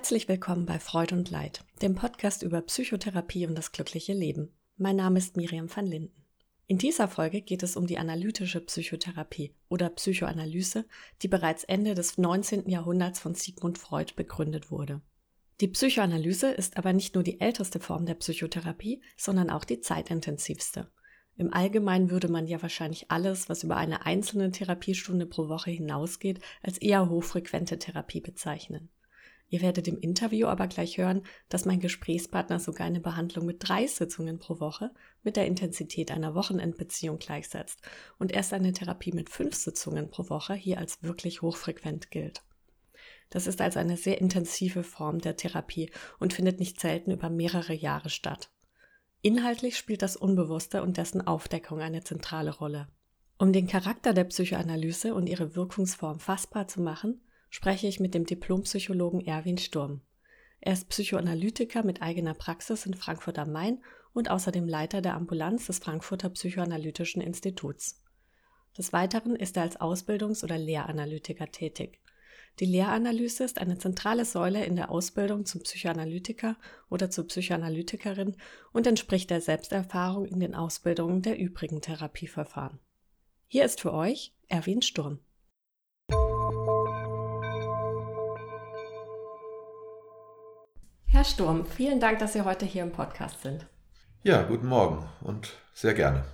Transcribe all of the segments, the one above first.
Herzlich willkommen bei Freud und Leid, dem Podcast über Psychotherapie und das glückliche Leben. Mein Name ist Miriam van Linden. In dieser Folge geht es um die analytische Psychotherapie oder Psychoanalyse, die bereits Ende des 19. Jahrhunderts von Sigmund Freud begründet wurde. Die Psychoanalyse ist aber nicht nur die älteste Form der Psychotherapie, sondern auch die zeitintensivste. Im Allgemeinen würde man ja wahrscheinlich alles, was über eine einzelne Therapiestunde pro Woche hinausgeht, als eher hochfrequente Therapie bezeichnen. Ihr werdet im Interview aber gleich hören, dass mein Gesprächspartner sogar eine Behandlung mit drei Sitzungen pro Woche mit der Intensität einer Wochenendbeziehung gleichsetzt und erst eine Therapie mit fünf Sitzungen pro Woche hier als wirklich hochfrequent gilt. Das ist also eine sehr intensive Form der Therapie und findet nicht selten über mehrere Jahre statt. Inhaltlich spielt das Unbewusste und dessen Aufdeckung eine zentrale Rolle. Um den Charakter der Psychoanalyse und ihre Wirkungsform fassbar zu machen, spreche ich mit dem Diplompsychologen Erwin Sturm. Er ist Psychoanalytiker mit eigener Praxis in Frankfurt am Main und außerdem Leiter der Ambulanz des Frankfurter Psychoanalytischen Instituts. Des Weiteren ist er als Ausbildungs- oder Lehranalytiker tätig. Die Lehranalyse ist eine zentrale Säule in der Ausbildung zum Psychoanalytiker oder zur Psychoanalytikerin und entspricht der Selbsterfahrung in den Ausbildungen der übrigen Therapieverfahren. Hier ist für euch Erwin Sturm. Herr Sturm, vielen Dank, dass Sie heute hier im Podcast sind. Ja, guten Morgen und sehr gerne.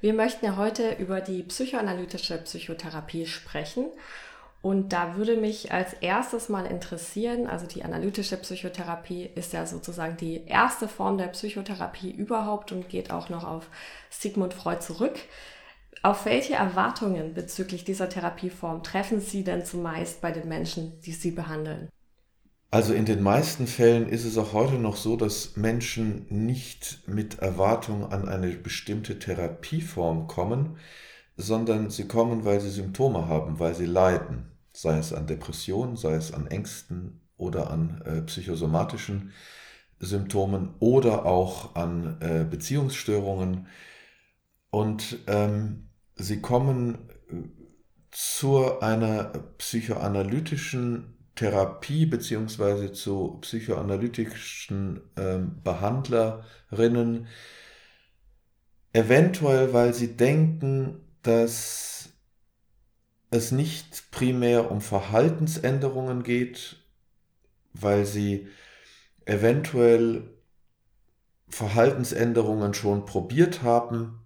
Wir möchten ja heute über die psychoanalytische Psychotherapie sprechen. Und da würde mich als erstes mal interessieren, also die analytische Psychotherapie ist ja sozusagen die erste Form der Psychotherapie überhaupt und geht auch noch auf Sigmund Freud zurück. Auf welche Erwartungen bezüglich dieser Therapieform treffen Sie denn zumeist bei den Menschen, die Sie behandeln? Also in den meisten Fällen ist es auch heute noch so, dass Menschen nicht mit Erwartung an eine bestimmte Therapieform kommen, sondern sie kommen, weil sie Symptome haben, weil sie leiden, sei es an Depressionen, sei es an Ängsten oder an äh, psychosomatischen Symptomen oder auch an äh, Beziehungsstörungen. Und ähm, sie kommen äh, zu einer psychoanalytischen Therapie beziehungsweise zu psychoanalytischen äh, Behandlerinnen, eventuell weil sie denken, dass es nicht primär um Verhaltensänderungen geht, weil sie eventuell Verhaltensänderungen schon probiert haben,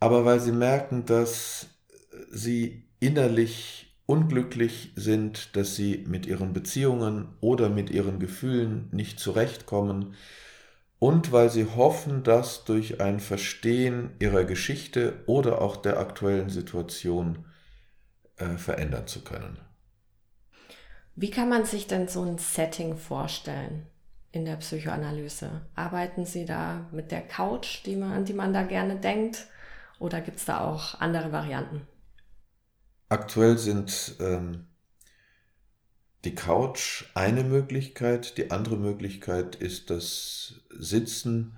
aber weil sie merken, dass sie innerlich unglücklich sind, dass sie mit ihren Beziehungen oder mit ihren Gefühlen nicht zurechtkommen und weil sie hoffen, das durch ein Verstehen ihrer Geschichte oder auch der aktuellen Situation äh, verändern zu können. Wie kann man sich denn so ein Setting vorstellen in der Psychoanalyse? Arbeiten Sie da mit der Couch, die man, an die man da gerne denkt? Oder gibt es da auch andere Varianten? Aktuell sind ähm, die Couch eine Möglichkeit, die andere Möglichkeit ist das Sitzen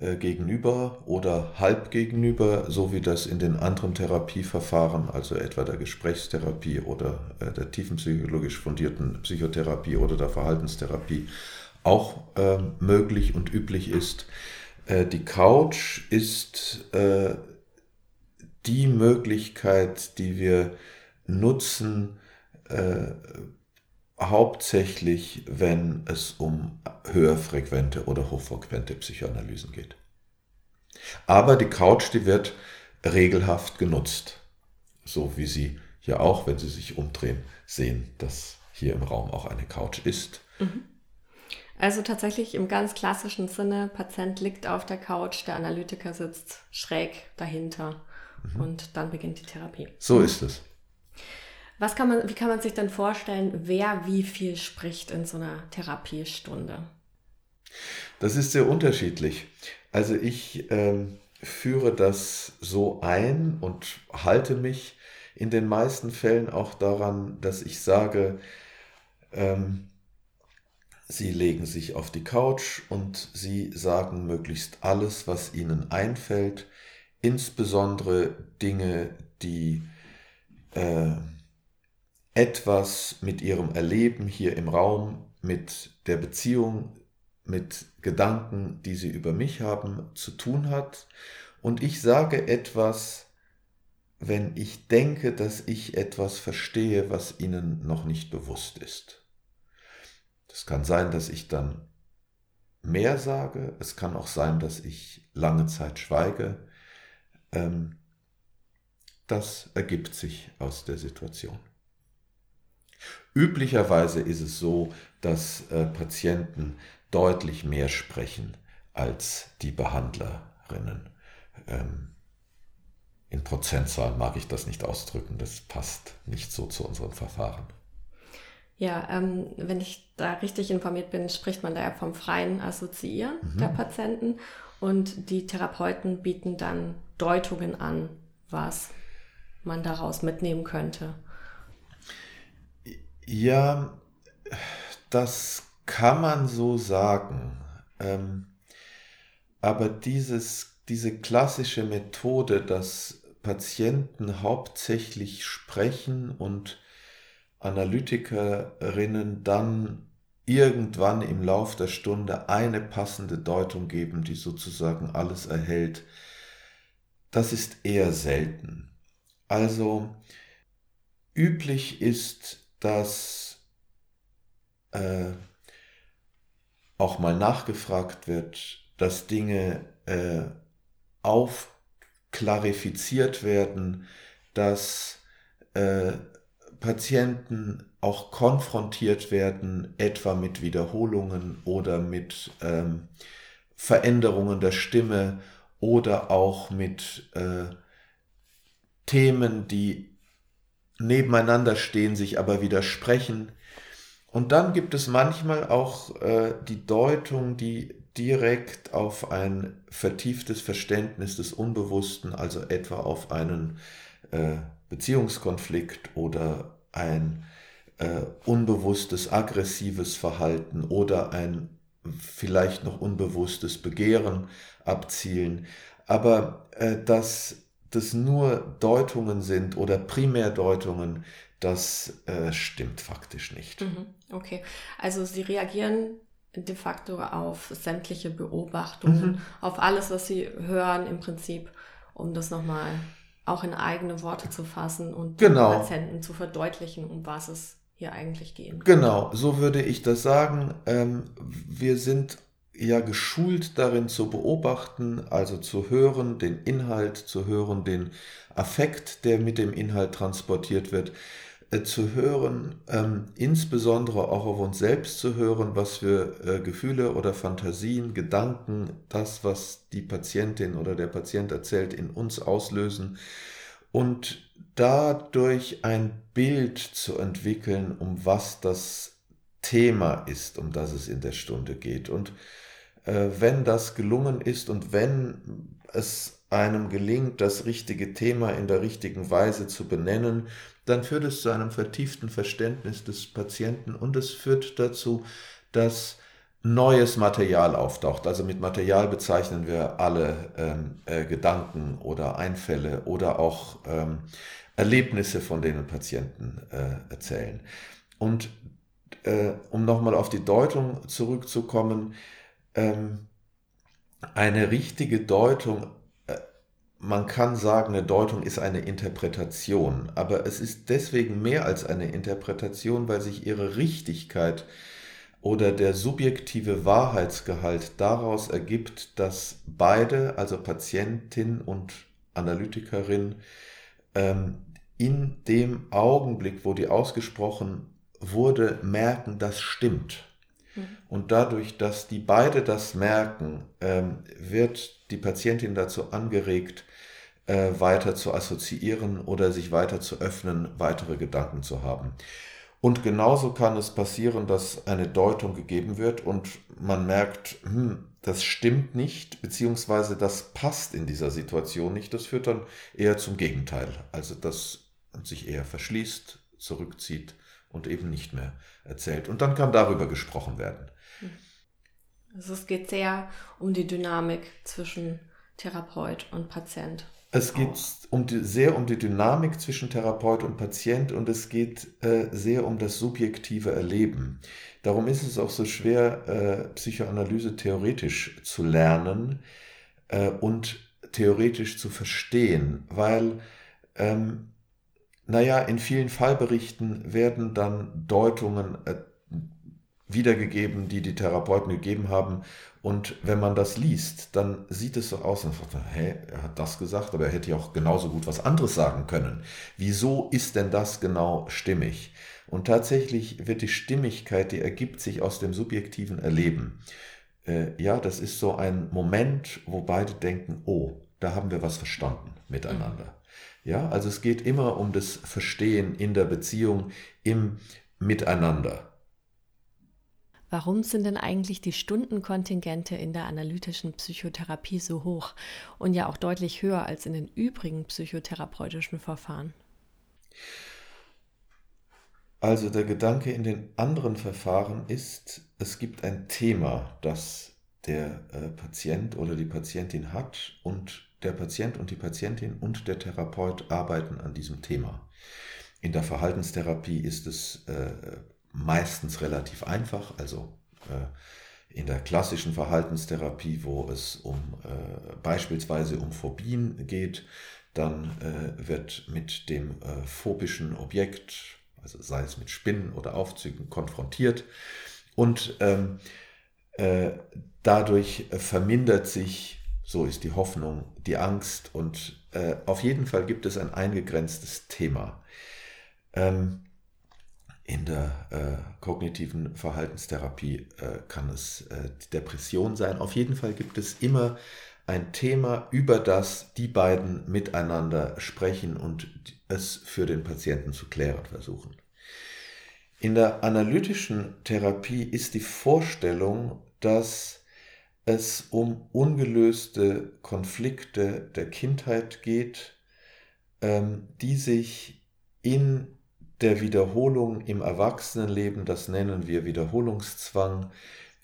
äh, gegenüber oder halb gegenüber, so wie das in den anderen Therapieverfahren, also etwa der Gesprächstherapie oder äh, der tiefenpsychologisch fundierten Psychotherapie oder der Verhaltenstherapie auch äh, möglich und üblich ist. Äh, die Couch ist äh, die Möglichkeit, die wir nutzen, äh, hauptsächlich, wenn es um höherfrequente oder hochfrequente Psychoanalysen geht. Aber die Couch, die wird regelhaft genutzt, so wie Sie ja auch, wenn Sie sich umdrehen, sehen, dass hier im Raum auch eine Couch ist. Mhm. Also tatsächlich im ganz klassischen Sinne, Patient liegt auf der Couch, der Analytiker sitzt schräg dahinter mhm. und dann beginnt die Therapie. So ist es. Was kann man, wie kann man sich denn vorstellen, wer wie viel spricht in so einer Therapiestunde? Das ist sehr unterschiedlich. Also ich ähm, führe das so ein und halte mich in den meisten Fällen auch daran, dass ich sage, ähm, Sie legen sich auf die Couch und Sie sagen möglichst alles, was Ihnen einfällt insbesondere Dinge, die äh, etwas mit ihrem Erleben hier im Raum, mit der Beziehung, mit Gedanken, die sie über mich haben, zu tun hat. Und ich sage etwas, wenn ich denke, dass ich etwas verstehe, was ihnen noch nicht bewusst ist. Das kann sein, dass ich dann mehr sage, es kann auch sein, dass ich lange Zeit schweige. Ähm, das ergibt sich aus der Situation. Üblicherweise ist es so, dass äh, Patienten deutlich mehr sprechen als die Behandlerinnen. Ähm, in Prozentzahlen mag ich das nicht ausdrücken, das passt nicht so zu unserem Verfahren. Ja, ähm, wenn ich da richtig informiert bin, spricht man da ja vom freien Assoziieren mhm. der Patienten und die Therapeuten bieten dann Deutungen an, was man daraus mitnehmen könnte. Ja, das kann man so sagen. Ähm, aber dieses, diese klassische Methode, dass Patienten hauptsächlich sprechen und Analytikerinnen dann irgendwann im Lauf der Stunde eine passende Deutung geben, die sozusagen alles erhält, das ist eher selten. Also üblich ist, dass äh, auch mal nachgefragt wird, dass Dinge äh, aufklarifiziert werden, dass äh, Patienten auch konfrontiert werden, etwa mit Wiederholungen oder mit ähm, Veränderungen der Stimme oder auch mit äh, Themen, die nebeneinander stehen, sich aber widersprechen. Und dann gibt es manchmal auch äh, die Deutung, die direkt auf ein vertieftes Verständnis des Unbewussten, also etwa auf einen äh, Beziehungskonflikt oder ein äh, unbewusstes aggressives Verhalten oder ein vielleicht noch unbewusstes Begehren abzielen. Aber äh, dass das nur Deutungen sind oder Primärdeutungen, das äh, stimmt faktisch nicht. Mhm, okay, also Sie reagieren de facto auf sämtliche Beobachtungen, mhm. auf alles, was Sie hören im Prinzip, um das nochmal auch in eigene Worte zu fassen und genau. den Patienten zu verdeutlichen, um was es hier eigentlich geht. Genau, so würde ich das sagen. Ähm, wir sind ja geschult darin zu beobachten, also zu hören, den Inhalt zu hören, den Affekt, der mit dem Inhalt transportiert wird, äh, zu hören, ähm, insbesondere auch auf uns selbst zu hören, was für äh, Gefühle oder Fantasien, Gedanken, das, was die Patientin oder der Patient erzählt, in uns auslösen und dadurch ein Bild zu entwickeln, um was das Thema ist, um das es in der Stunde geht. Und äh, wenn das gelungen ist und wenn es einem gelingt, das richtige Thema in der richtigen Weise zu benennen, dann führt es zu einem vertieften Verständnis des Patienten und es führt dazu, dass neues Material auftaucht. Also mit Material bezeichnen wir alle ähm, äh, Gedanken oder Einfälle oder auch ähm, Erlebnisse, von denen Patienten äh, erzählen. Und äh, um nochmal auf die Deutung zurückzukommen, ähm, eine richtige Deutung man kann sagen, eine Deutung ist eine Interpretation, aber es ist deswegen mehr als eine Interpretation, weil sich ihre Richtigkeit oder der subjektive Wahrheitsgehalt daraus ergibt, dass beide, also Patientin und Analytikerin, ähm, in dem Augenblick, wo die ausgesprochen wurde, merken, das stimmt. Mhm. Und dadurch, dass die beide das merken, ähm, wird die Patientin dazu angeregt, äh, weiter zu assoziieren oder sich weiter zu öffnen, weitere Gedanken zu haben. Und genauso kann es passieren, dass eine Deutung gegeben wird und man merkt, hm, das stimmt nicht, beziehungsweise das passt in dieser Situation nicht. Das führt dann eher zum Gegenteil. Also, dass man sich eher verschließt, zurückzieht und eben nicht mehr erzählt. Und dann kann darüber gesprochen werden. Also es geht sehr um die Dynamik zwischen Therapeut und Patient. Es geht um die, sehr um die Dynamik zwischen Therapeut und Patient und es geht äh, sehr um das subjektive Erleben. Darum ist es auch so schwer, äh, Psychoanalyse theoretisch zu lernen äh, und theoretisch zu verstehen, weil, ähm, naja, in vielen Fallberichten werden dann Deutungen äh, wiedergegeben, die die Therapeuten gegeben haben. Und wenn man das liest, dann sieht es so aus, und sagt man, hä, er hat das gesagt, aber er hätte ja auch genauso gut was anderes sagen können. Wieso ist denn das genau stimmig? Und tatsächlich wird die Stimmigkeit, die ergibt sich aus dem subjektiven Erleben. Äh, ja, das ist so ein Moment, wo beide denken, oh, da haben wir was verstanden miteinander. Ja, also es geht immer um das Verstehen in der Beziehung, im Miteinander. Warum sind denn eigentlich die Stundenkontingente in der analytischen Psychotherapie so hoch und ja auch deutlich höher als in den übrigen psychotherapeutischen Verfahren? Also der Gedanke in den anderen Verfahren ist, es gibt ein Thema, das der äh, Patient oder die Patientin hat und der Patient und die Patientin und der Therapeut arbeiten an diesem Thema. In der Verhaltenstherapie ist es äh, meistens relativ einfach, also äh, in der klassischen Verhaltenstherapie, wo es um äh, beispielsweise um Phobien geht, dann äh, wird mit dem phobischen Objekt, also sei es mit Spinnen oder Aufzügen, konfrontiert und ähm, dadurch vermindert sich, so ist die Hoffnung, die Angst und auf jeden Fall gibt es ein eingegrenztes Thema. Ähm, in der äh, kognitiven Verhaltenstherapie äh, kann es äh, Depression sein. Auf jeden Fall gibt es immer ein Thema, über das die beiden miteinander sprechen und es für den Patienten zu klären versuchen. In der analytischen Therapie ist die Vorstellung, dass es um ungelöste Konflikte der Kindheit geht, ähm, die sich in der Wiederholung im Erwachsenenleben, das nennen wir Wiederholungszwang,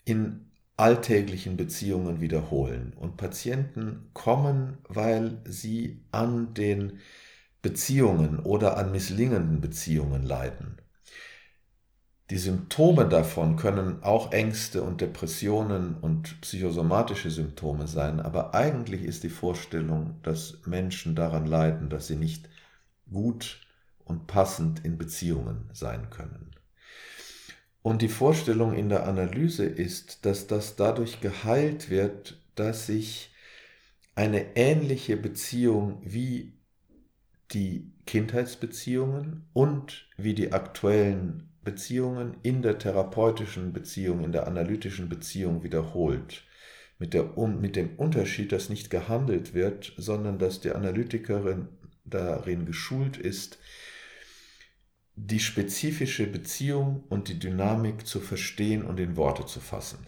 in alltäglichen Beziehungen wiederholen. Und Patienten kommen, weil sie an den Beziehungen oder an misslingenden Beziehungen leiden. Die Symptome davon können auch Ängste und Depressionen und psychosomatische Symptome sein, aber eigentlich ist die Vorstellung, dass Menschen daran leiden, dass sie nicht gut und passend in Beziehungen sein können. Und die Vorstellung in der Analyse ist, dass das dadurch geheilt wird, dass sich eine ähnliche Beziehung wie die Kindheitsbeziehungen und wie die aktuellen Beziehungen in der therapeutischen Beziehung, in der analytischen Beziehung wiederholt. Mit, der, mit dem Unterschied, dass nicht gehandelt wird, sondern dass die Analytikerin darin geschult ist, die spezifische Beziehung und die Dynamik zu verstehen und in Worte zu fassen.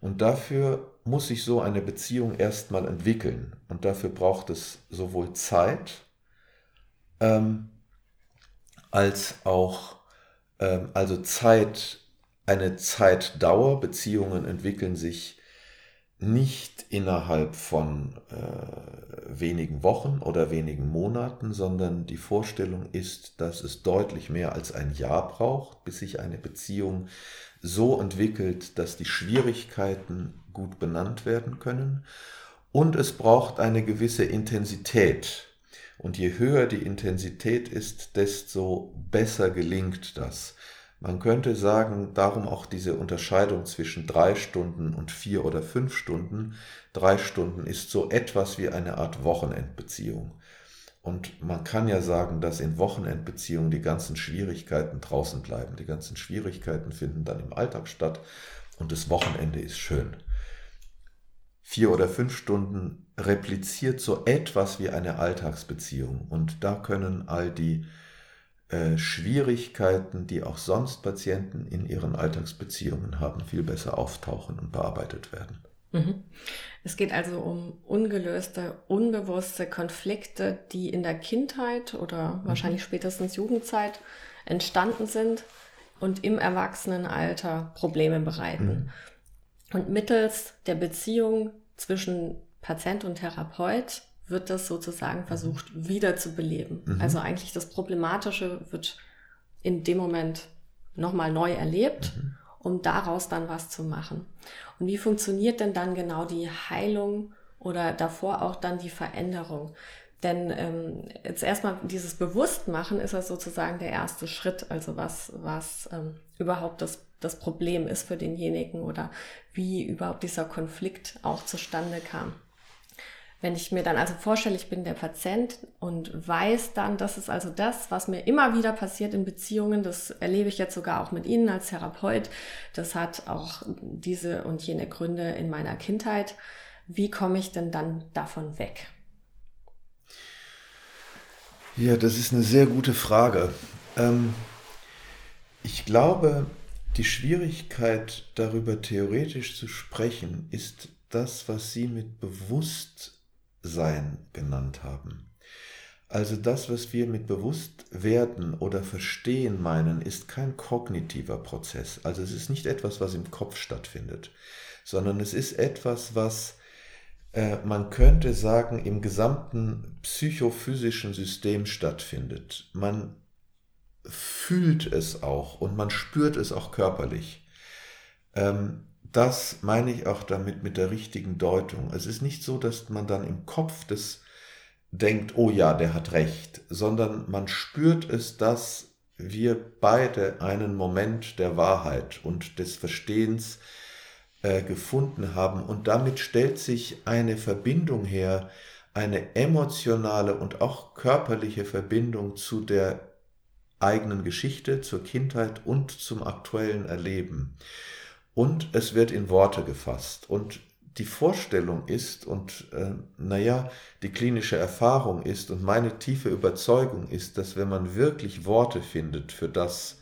Und dafür muss sich so eine Beziehung erstmal entwickeln. Und dafür braucht es sowohl Zeit ähm, als auch, also Zeit, eine Zeitdauer. Beziehungen entwickeln sich nicht innerhalb von äh, wenigen Wochen oder wenigen Monaten, sondern die Vorstellung ist, dass es deutlich mehr als ein Jahr braucht, bis sich eine Beziehung so entwickelt, dass die Schwierigkeiten gut benannt werden können. Und es braucht eine gewisse Intensität. Und je höher die Intensität ist, desto besser gelingt das. Man könnte sagen, darum auch diese Unterscheidung zwischen drei Stunden und vier oder fünf Stunden. Drei Stunden ist so etwas wie eine Art Wochenendbeziehung. Und man kann ja sagen, dass in Wochenendbeziehungen die ganzen Schwierigkeiten draußen bleiben. Die ganzen Schwierigkeiten finden dann im Alltag statt und das Wochenende ist schön. Vier oder fünf Stunden repliziert so etwas wie eine Alltagsbeziehung. Und da können all die äh, Schwierigkeiten, die auch sonst Patienten in ihren Alltagsbeziehungen haben, viel besser auftauchen und bearbeitet werden. Mhm. Es geht also um ungelöste, unbewusste Konflikte, die in der Kindheit oder mhm. wahrscheinlich spätestens Jugendzeit entstanden sind und im Erwachsenenalter Probleme bereiten. Mhm. Und mittels der Beziehung zwischen Patient und Therapeut wird das sozusagen versucht wiederzubeleben. Mhm. Also eigentlich das Problematische wird in dem Moment nochmal neu erlebt, mhm. um daraus dann was zu machen. Und wie funktioniert denn dann genau die Heilung oder davor auch dann die Veränderung? Denn ähm, jetzt erstmal dieses Bewusstmachen ist ja sozusagen der erste Schritt, also was, was ähm, überhaupt das, das Problem ist für denjenigen oder wie überhaupt dieser Konflikt auch zustande kam. Wenn ich mir dann also vorstelle, ich bin der Patient und weiß dann, das ist also das, was mir immer wieder passiert in Beziehungen, das erlebe ich jetzt sogar auch mit Ihnen als Therapeut, das hat auch diese und jene Gründe in meiner Kindheit. Wie komme ich denn dann davon weg? Ja, das ist eine sehr gute Frage. Ähm, ich glaube, die Schwierigkeit darüber theoretisch zu sprechen, ist das, was Sie mit Bewusstsein genannt haben. Also das, was wir mit Bewusstwerden oder Verstehen meinen, ist kein kognitiver Prozess. Also es ist nicht etwas, was im Kopf stattfindet, sondern es ist etwas, was äh, man könnte sagen, im gesamten psychophysischen System stattfindet. Man fühlt es auch und man spürt es auch körperlich. Ähm, das meine ich auch damit mit der richtigen Deutung. Es ist nicht so, dass man dann im Kopf des denkt, oh ja, der hat recht, sondern man spürt es, dass wir beide einen Moment der Wahrheit und des Verstehens äh, gefunden haben. Und damit stellt sich eine Verbindung her, eine emotionale und auch körperliche Verbindung zu der eigenen Geschichte, zur Kindheit und zum aktuellen Erleben. Und es wird in Worte gefasst. Und die Vorstellung ist und äh, naja, die klinische Erfahrung ist und meine tiefe Überzeugung ist, dass wenn man wirklich Worte findet für das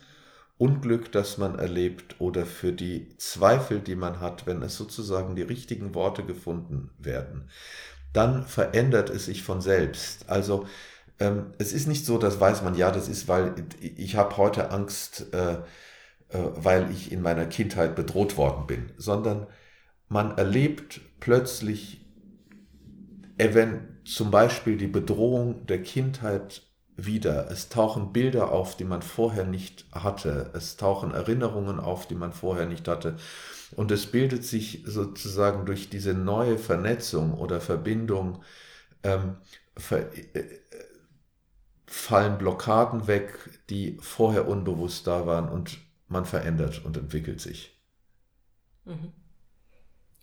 Unglück, das man erlebt oder für die Zweifel, die man hat, wenn es sozusagen die richtigen Worte gefunden werden, dann verändert es sich von selbst. Also ähm, es ist nicht so, dass weiß man, ja, das ist, weil ich habe heute Angst, äh, weil ich in meiner Kindheit bedroht worden bin, sondern man erlebt plötzlich, wenn zum Beispiel die Bedrohung der Kindheit wieder. Es tauchen Bilder auf, die man vorher nicht hatte. Es tauchen Erinnerungen auf, die man vorher nicht hatte. Und es bildet sich sozusagen durch diese neue Vernetzung oder Verbindung ähm, ver äh, fallen Blockaden weg, die vorher unbewusst da waren und man verändert und entwickelt sich. Mhm.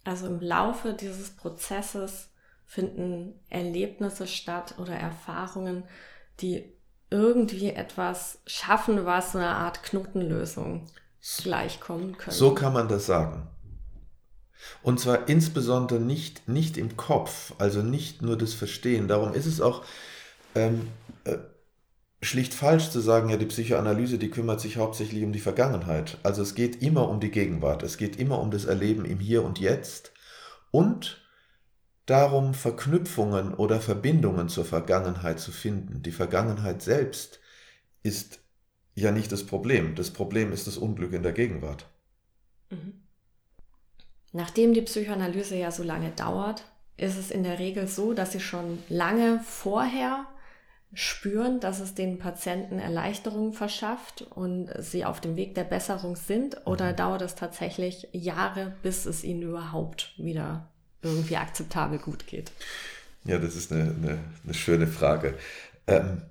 Also im Laufe dieses Prozesses finden Erlebnisse statt oder Erfahrungen, die irgendwie etwas schaffen, was so eine Art Knotenlösung gleichkommen könnte. So kann man das sagen. Und zwar insbesondere nicht, nicht im Kopf, also nicht nur das Verstehen. Darum ist es auch ähm, äh, schlicht falsch zu sagen, ja, die Psychoanalyse, die kümmert sich hauptsächlich um die Vergangenheit. Also es geht immer um die Gegenwart, es geht immer um das Erleben im Hier und Jetzt und darum, Verknüpfungen oder Verbindungen zur Vergangenheit zu finden. Die Vergangenheit selbst ist ja nicht das Problem. Das Problem ist das Unglück in der Gegenwart. Mhm. Nachdem die Psychoanalyse ja so lange dauert, ist es in der Regel so, dass sie schon lange vorher spüren, dass es den Patienten Erleichterung verschafft und sie auf dem Weg der Besserung sind? Oder mhm. dauert es tatsächlich Jahre, bis es ihnen überhaupt wieder irgendwie akzeptabel gut geht? Ja, das ist eine, eine, eine schöne Frage. Ähm,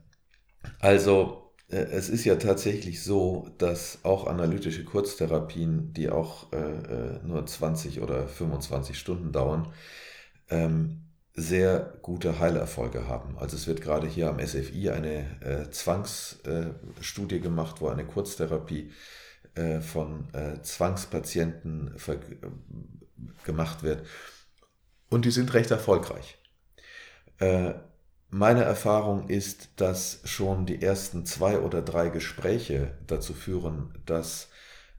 also äh, es ist ja tatsächlich so, dass auch analytische Kurztherapien, die auch äh, äh nur 20 oder 25 Stunden dauern, ähm, sehr gute Heilerfolge haben. Also es wird gerade hier am SFI eine äh, Zwangsstudie äh, gemacht, wo eine Kurztherapie äh, von äh, Zwangspatienten gemacht wird. Und die sind recht erfolgreich. Äh, meine Erfahrung ist, dass schon die ersten zwei oder drei Gespräche dazu führen, dass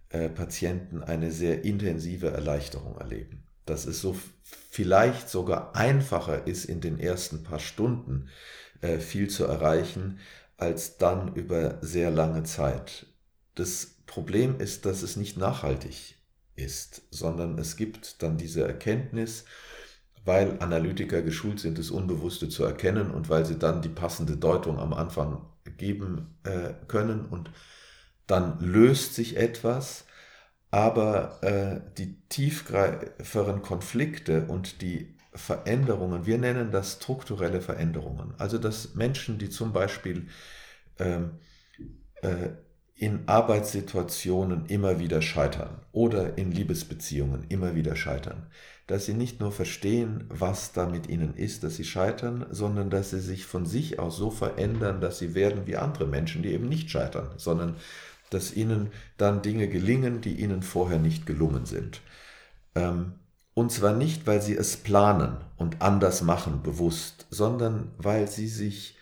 äh, Patienten eine sehr intensive Erleichterung erleben. Dass es so vielleicht sogar einfacher ist, in den ersten paar Stunden äh, viel zu erreichen, als dann über sehr lange Zeit. Das Problem ist, dass es nicht nachhaltig ist, sondern es gibt dann diese Erkenntnis, weil Analytiker geschult sind, das Unbewusste zu erkennen und weil sie dann die passende Deutung am Anfang geben äh, können und dann löst sich etwas, aber äh, die tiefgreiferen Konflikte und die Veränderungen, wir nennen das strukturelle Veränderungen, also dass Menschen, die zum Beispiel ähm, äh, in Arbeitssituationen immer wieder scheitern oder in Liebesbeziehungen immer wieder scheitern, dass sie nicht nur verstehen, was da mit ihnen ist, dass sie scheitern, sondern dass sie sich von sich aus so verändern, dass sie werden wie andere Menschen, die eben nicht scheitern, sondern dass ihnen dann Dinge gelingen, die ihnen vorher nicht gelungen sind. Ähm, und zwar nicht, weil sie es planen und anders machen, bewusst, sondern weil sie sich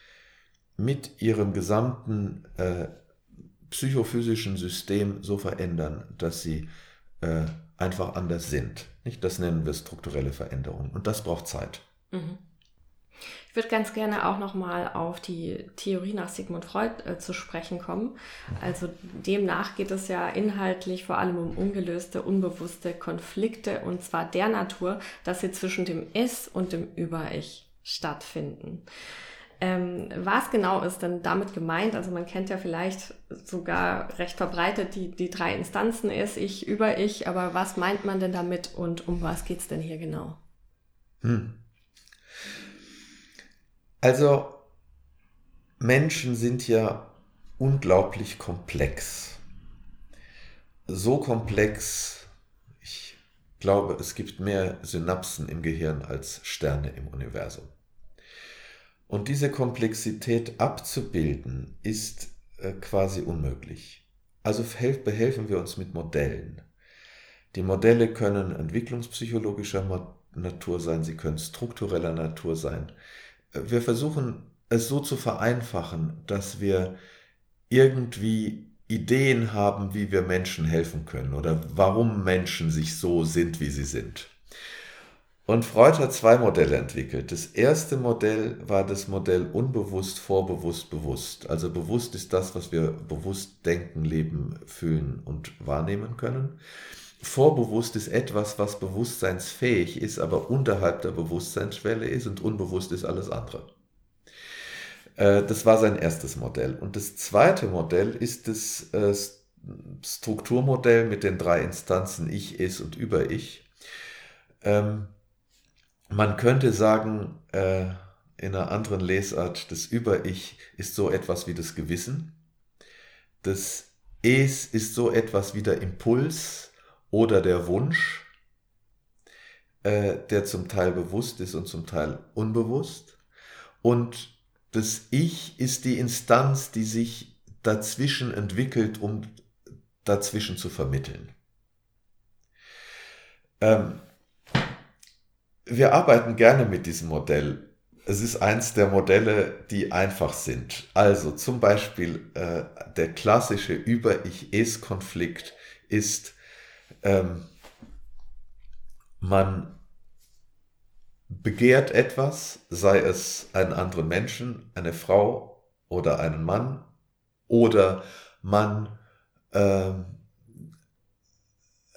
mit ihrem gesamten äh, psychophysischen System so verändern, dass sie äh, einfach anders sind. Nicht? Das nennen wir strukturelle Veränderungen. Und das braucht Zeit. Mhm. Ich würde ganz gerne auch nochmal auf die Theorie nach Sigmund Freud äh, zu sprechen kommen. Also demnach geht es ja inhaltlich vor allem um ungelöste, unbewusste Konflikte und zwar der Natur, dass sie zwischen dem Es und dem Über-Ich stattfinden. Ähm, was genau ist denn damit gemeint? Also man kennt ja vielleicht sogar recht verbreitet die, die drei Instanzen ist ich über ich, aber was meint man denn damit und um was geht es denn hier genau? Hm. Also Menschen sind ja unglaublich komplex. So komplex, ich glaube, es gibt mehr Synapsen im Gehirn als Sterne im Universum. Und diese Komplexität abzubilden, ist äh, quasi unmöglich. Also behelfen wir uns mit Modellen. Die Modelle können entwicklungspsychologischer Natur sein, sie können struktureller Natur sein. Wir versuchen es so zu vereinfachen, dass wir irgendwie Ideen haben, wie wir Menschen helfen können oder warum Menschen sich so sind, wie sie sind. Und Freud hat zwei Modelle entwickelt. Das erste Modell war das Modell unbewusst, vorbewusst, bewusst. Also bewusst ist das, was wir bewusst denken, leben, fühlen und wahrnehmen können. Vorbewusst ist etwas, was bewusstseinsfähig ist, aber unterhalb der Bewusstseinsschwelle ist und unbewusst ist alles andere. Äh, das war sein erstes Modell. Und das zweite Modell ist das äh, Strukturmodell mit den drei Instanzen Ich, Es und Über-Ich ähm, man könnte sagen, äh, in einer anderen Lesart, das Über-Ich ist so etwas wie das Gewissen. Das Es ist so etwas wie der Impuls oder der Wunsch, äh, der zum Teil bewusst ist und zum Teil unbewusst. Und das Ich ist die Instanz, die sich dazwischen entwickelt, um dazwischen zu vermitteln. Ähm, wir arbeiten gerne mit diesem Modell. Es ist eins der Modelle, die einfach sind. Also zum Beispiel äh, der klassische Über-Ich-Es-Konflikt ist, ähm, man begehrt etwas, sei es einen anderen Menschen, eine Frau oder einen Mann, oder man äh,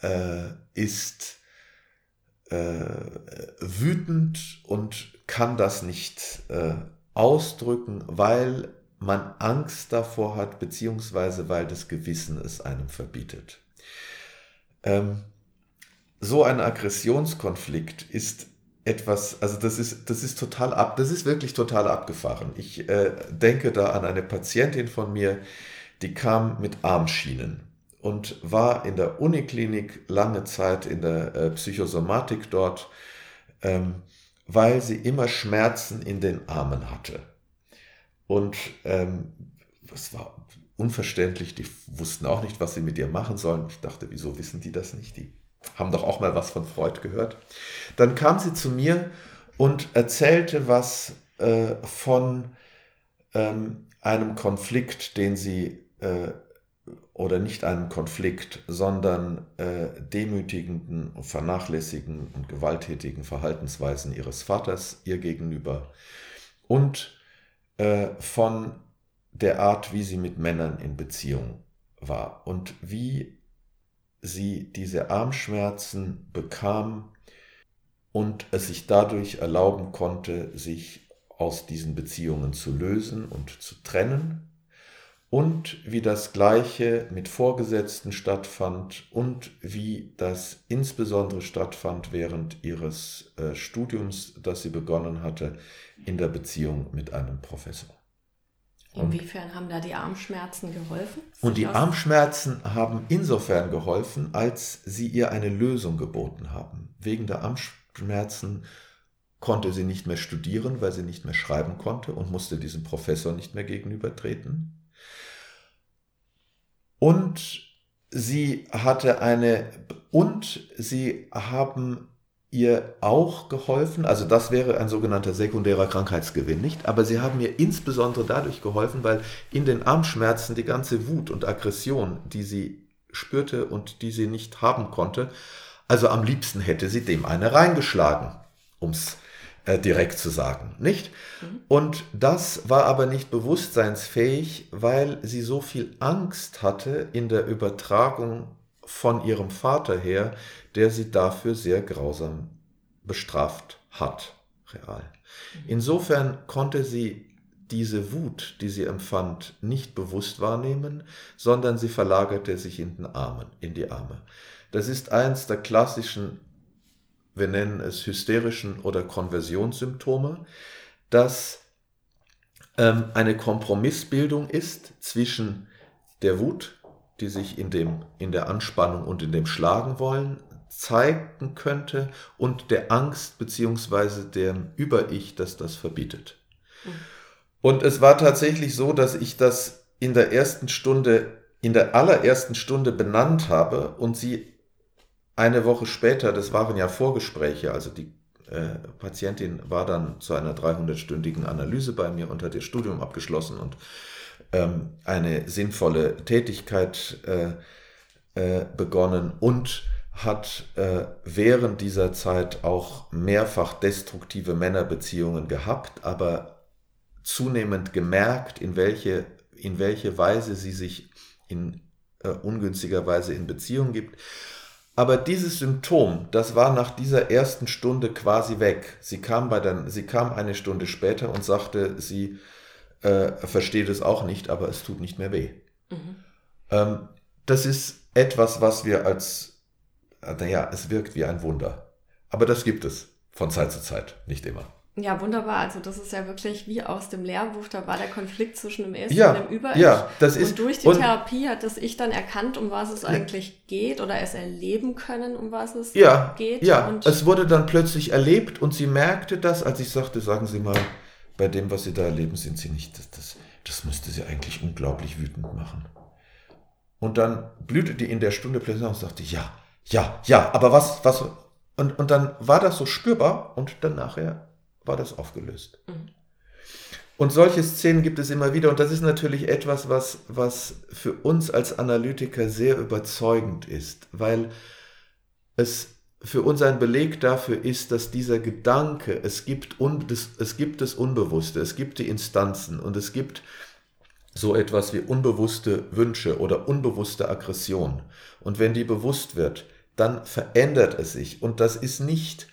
äh, ist äh, wütend und kann das nicht äh, ausdrücken, weil man Angst davor hat, beziehungsweise weil das Gewissen es einem verbietet. Ähm, so ein Aggressionskonflikt ist etwas, also das ist, das ist total ab, das ist wirklich total abgefahren. Ich äh, denke da an eine Patientin von mir, die kam mit Armschienen und war in der Uniklinik lange Zeit in der äh, Psychosomatik dort, ähm, weil sie immer Schmerzen in den Armen hatte. Und ähm, das war unverständlich, die wussten auch nicht, was sie mit ihr machen sollen. Ich dachte, wieso wissen die das nicht? Die haben doch auch mal was von Freud gehört. Dann kam sie zu mir und erzählte was äh, von ähm, einem Konflikt, den sie äh, oder nicht einen Konflikt, sondern äh, demütigenden, vernachlässigenden und gewalttätigen Verhaltensweisen ihres Vaters ihr gegenüber und äh, von der Art, wie sie mit Männern in Beziehung war und wie sie diese Armschmerzen bekam, und es sich dadurch erlauben konnte, sich aus diesen Beziehungen zu lösen und zu trennen und wie das Gleiche mit Vorgesetzten stattfand und wie das insbesondere stattfand während ihres äh, Studiums, das sie begonnen hatte, in der Beziehung mit einem Professor. Inwiefern haben da die Armschmerzen geholfen? Und die Armschmerzen haben insofern geholfen, als sie ihr eine Lösung geboten haben. Wegen der Armschmerzen konnte sie nicht mehr studieren, weil sie nicht mehr schreiben konnte und musste diesem Professor nicht mehr gegenübertreten. Und sie hatte eine, und sie haben ihr auch geholfen, also das wäre ein sogenannter sekundärer Krankheitsgewinn, nicht? Aber sie haben ihr insbesondere dadurch geholfen, weil in den Armschmerzen die ganze Wut und Aggression, die sie spürte und die sie nicht haben konnte, also am liebsten hätte sie dem eine reingeschlagen, ums äh, direkt zu sagen, nicht? Mhm. Und das war aber nicht bewusstseinsfähig, weil sie so viel Angst hatte in der Übertragung von ihrem Vater her, der sie dafür sehr grausam bestraft hat, real. Mhm. Insofern konnte sie diese Wut, die sie empfand, nicht bewusst wahrnehmen, sondern sie verlagerte sich in den Armen, in die Arme. Das ist eins der klassischen wir nennen es hysterischen oder Konversionssymptome, dass ähm, eine Kompromissbildung ist zwischen der Wut, die sich in, dem, in der Anspannung und in dem Schlagen wollen, zeigen könnte und der Angst bzw. dem Über-Ich, das das verbietet. Mhm. Und es war tatsächlich so, dass ich das in der ersten Stunde, in der allerersten Stunde benannt habe und sie eine Woche später, das waren ja Vorgespräche, also die äh, Patientin war dann zu einer 300-stündigen Analyse bei mir und hat ihr Studium abgeschlossen und ähm, eine sinnvolle Tätigkeit äh, äh, begonnen und hat äh, während dieser Zeit auch mehrfach destruktive Männerbeziehungen gehabt, aber zunehmend gemerkt, in welche, in welche Weise sie sich in äh, ungünstiger Weise in Beziehung gibt aber dieses Symptom, das war nach dieser ersten Stunde quasi weg. Sie kam, bei der, sie kam eine Stunde später und sagte, sie äh, versteht es auch nicht, aber es tut nicht mehr weh. Mhm. Ähm, das ist etwas, was wir als, naja, es wirkt wie ein Wunder. Aber das gibt es von Zeit zu Zeit, nicht immer. Ja, wunderbar. Also das ist ja wirklich wie aus dem Lehrbuch. Da war der Konflikt zwischen dem Ersten ja, und dem Über-Ich. Ja, das ist, und durch die und, Therapie hat das Ich dann erkannt, um was es eigentlich geht oder es erleben können, um was es ja, geht. Ja, und es wurde dann plötzlich erlebt und sie merkte das, als ich sagte, sagen Sie mal, bei dem, was Sie da erleben, sind Sie nicht, das, das, das müsste Sie eigentlich unglaublich wütend machen. Und dann blühte die in der Stunde plötzlich und sagte, ja, ja, ja, aber was, was, und, und dann war das so spürbar und dann nachher war das aufgelöst. Mhm. Und solche Szenen gibt es immer wieder und das ist natürlich etwas, was, was für uns als Analytiker sehr überzeugend ist, weil es für uns ein Beleg dafür ist, dass dieser Gedanke, es gibt, un, das, es gibt das Unbewusste, es gibt die Instanzen und es gibt so etwas wie unbewusste Wünsche oder unbewusste Aggression. Und wenn die bewusst wird, dann verändert es sich. Und das ist nicht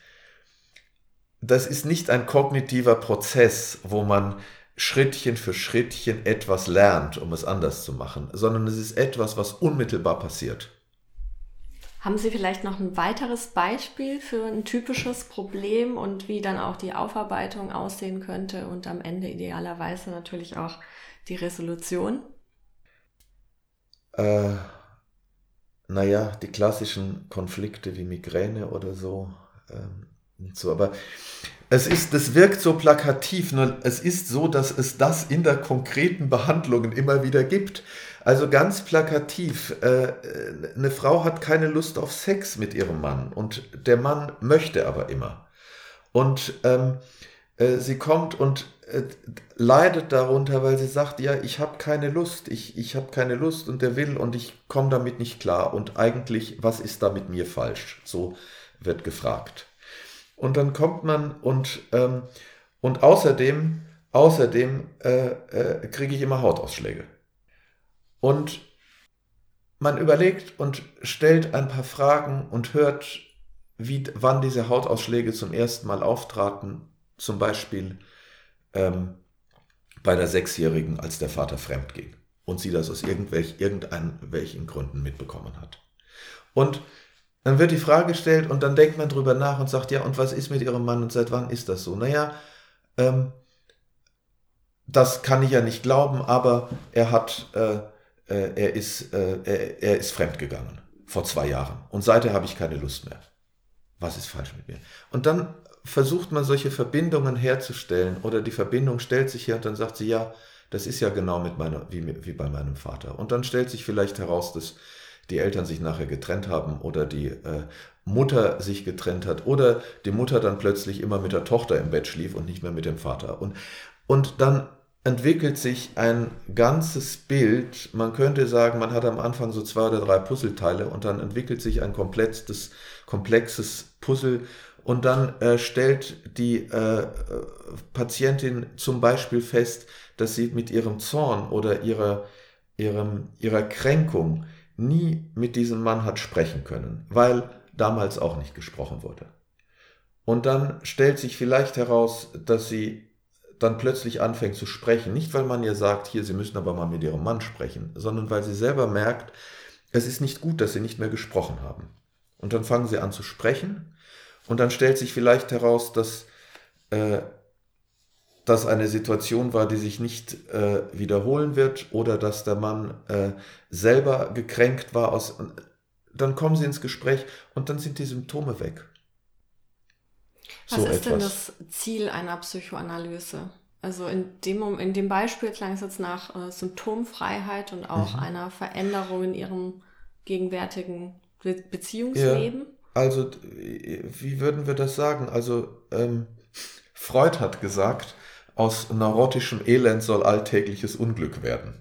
das ist nicht ein kognitiver Prozess, wo man Schrittchen für Schrittchen etwas lernt, um es anders zu machen, sondern es ist etwas, was unmittelbar passiert. Haben Sie vielleicht noch ein weiteres Beispiel für ein typisches Problem und wie dann auch die Aufarbeitung aussehen könnte und am Ende idealerweise natürlich auch die Resolution? Äh, naja, die klassischen Konflikte wie Migräne oder so. Ähm, so, aber es ist, das wirkt so plakativ, nur es ist so, dass es das in der konkreten Behandlung immer wieder gibt. Also ganz plakativ, äh, eine Frau hat keine Lust auf Sex mit ihrem Mann und der Mann möchte aber immer. Und ähm, äh, sie kommt und äh, leidet darunter, weil sie sagt, ja, ich habe keine Lust, ich, ich habe keine Lust und der will und ich komme damit nicht klar. Und eigentlich, was ist da mit mir falsch? So wird gefragt. Und dann kommt man und, ähm, und außerdem, außerdem äh, äh, kriege ich immer Hautausschläge. Und man überlegt und stellt ein paar Fragen und hört wie, wann diese Hautausschläge zum ersten Mal auftraten, zum Beispiel ähm, bei der Sechsjährigen, als der Vater fremd ging und sie das aus irgendwelch, irgendwelchen Gründen mitbekommen hat. Und dann wird die Frage gestellt und dann denkt man drüber nach und sagt, ja, und was ist mit ihrem Mann und seit wann ist das so? Naja, ähm, das kann ich ja nicht glauben, aber er hat, äh, äh, er ist, äh, er, er ist fremdgegangen vor zwei Jahren und seither habe ich keine Lust mehr. Was ist falsch mit mir? Und dann versucht man solche Verbindungen herzustellen oder die Verbindung stellt sich her und dann sagt sie, ja, das ist ja genau mit meiner, wie, wie bei meinem Vater. Und dann stellt sich vielleicht heraus, dass die Eltern sich nachher getrennt haben oder die äh, Mutter sich getrennt hat oder die Mutter dann plötzlich immer mit der Tochter im Bett schlief und nicht mehr mit dem Vater. Und, und dann entwickelt sich ein ganzes Bild. Man könnte sagen, man hat am Anfang so zwei oder drei Puzzleteile und dann entwickelt sich ein komplexes, komplexes Puzzle und dann äh, stellt die äh, Patientin zum Beispiel fest, dass sie mit ihrem Zorn oder ihrer, ihrem, ihrer Kränkung nie mit diesem Mann hat sprechen können, weil damals auch nicht gesprochen wurde. Und dann stellt sich vielleicht heraus, dass sie dann plötzlich anfängt zu sprechen, nicht weil man ihr sagt, hier, Sie müssen aber mal mit Ihrem Mann sprechen, sondern weil sie selber merkt, es ist nicht gut, dass Sie nicht mehr gesprochen haben. Und dann fangen sie an zu sprechen und dann stellt sich vielleicht heraus, dass äh, das eine Situation war, die sich nicht äh, wiederholen wird oder dass der Mann äh, selber gekränkt war. Aus, dann kommen sie ins Gespräch und dann sind die Symptome weg. Was so ist etwas. denn das Ziel einer Psychoanalyse? Also in dem, in dem Beispiel klang es jetzt nach äh, Symptomfreiheit und auch mhm. einer Veränderung in ihrem gegenwärtigen Be Beziehungsleben. Ja, also wie würden wir das sagen? Also ähm, Freud hat gesagt, aus neurotischem Elend soll alltägliches Unglück werden.